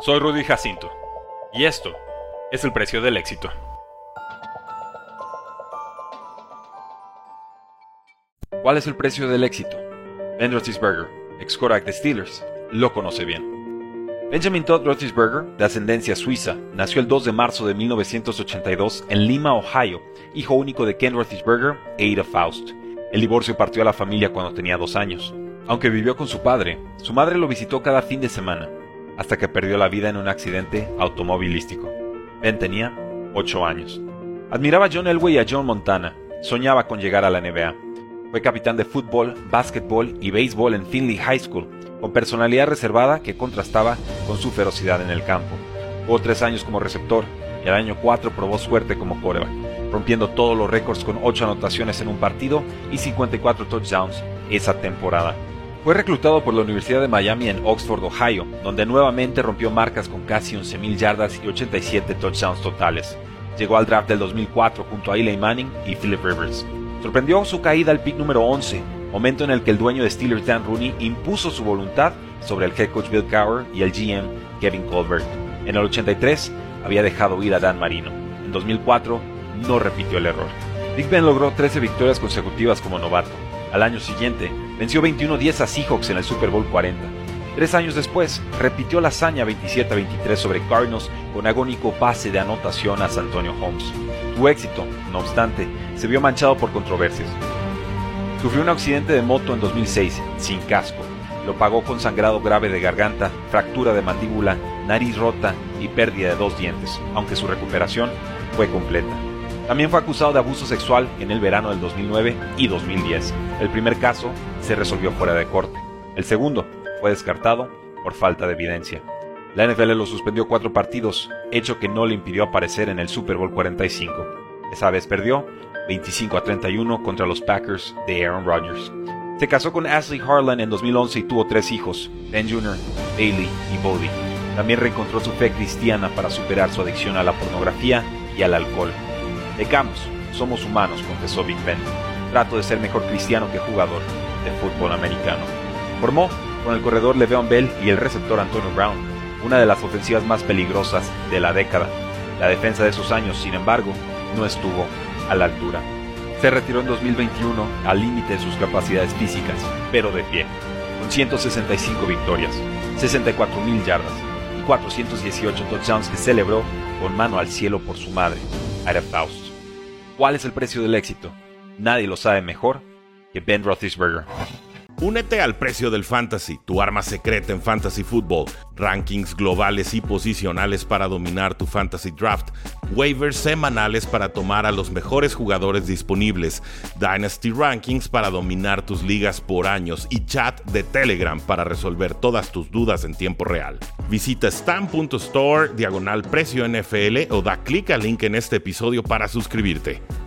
Soy Rudy Jacinto y esto es el precio del éxito. ¿Cuál es el precio del éxito? Ben Roethlisberger, ex quarterback de Steelers, lo conoce bien. Benjamin Todd Roethlisberger, de ascendencia suiza, nació el 2 de marzo de 1982 en Lima, Ohio, hijo único de Ken Roethlisberger e Ada Faust. El divorcio partió a la familia cuando tenía dos años. Aunque vivió con su padre, su madre lo visitó cada fin de semana, hasta que perdió la vida en un accidente automovilístico. Ben tenía 8 años. Admiraba a John Elway y a John Montana. Soñaba con llegar a la NBA. Fue capitán de fútbol, básquetbol y béisbol en Finley High School, con personalidad reservada que contrastaba con su ferocidad en el campo. Jugó tres años como receptor y al año 4 probó suerte como coreback, rompiendo todos los récords con 8 anotaciones en un partido y 54 touchdowns esa temporada. Fue reclutado por la Universidad de Miami en Oxford, Ohio, donde nuevamente rompió marcas con casi 11.000 yardas y 87 touchdowns totales. Llegó al draft del 2004 junto a Eli Manning y Philip Rivers. Sorprendió su caída al pick número 11, momento en el que el dueño de Steelers Dan Rooney impuso su voluntad sobre el head coach Bill Cowher y el GM Kevin Colbert. En el 83 había dejado ir a Dan Marino. En 2004 no repitió el error. Big Ben logró 13 victorias consecutivas como novato. Al año siguiente, venció 21-10 a Seahawks en el Super Bowl 40. Tres años después, repitió la hazaña 27-23 sobre Cardinals con agónico pase de anotación a Antonio Holmes. Su éxito, no obstante, se vio manchado por controversias. Sufrió un accidente de moto en 2006, sin casco. Lo pagó con sangrado grave de garganta, fractura de mandíbula, nariz rota y pérdida de dos dientes, aunque su recuperación fue completa. También fue acusado de abuso sexual en el verano del 2009 y 2010. El primer caso se resolvió fuera de corte. El segundo fue descartado por falta de evidencia. La NFL lo suspendió cuatro partidos, hecho que no le impidió aparecer en el Super Bowl 45. Esa vez perdió 25 a 31 contra los Packers de Aaron Rodgers. Se casó con Ashley Harlan en 2011 y tuvo tres hijos, Ben Jr., Bailey y Bodie. También reencontró su fe cristiana para superar su adicción a la pornografía y al alcohol. Pecamos, somos humanos, confesó Big Ben. Trato de ser mejor cristiano que jugador de fútbol americano. Formó con el corredor Le'Veon Bell y el receptor Antonio Brown, una de las ofensivas más peligrosas de la década. La defensa de esos años, sin embargo, no estuvo a la altura. Se retiró en 2021 al límite de sus capacidades físicas, pero de pie, con 165 victorias, 64 mil yardas y 418 touchdowns que celebró con mano al cielo por su madre, Ira Faust. ¿Cuál es el precio del éxito? Nadie lo sabe mejor que Ben Roethlisberger. Únete al precio del fantasy, tu arma secreta en fantasy football, rankings globales y posicionales para dominar tu fantasy draft, waivers semanales para tomar a los mejores jugadores disponibles, dynasty rankings para dominar tus ligas por años y chat de Telegram para resolver todas tus dudas en tiempo real. Visita stam.store diagonal precio NFL o da clic al link en este episodio para suscribirte.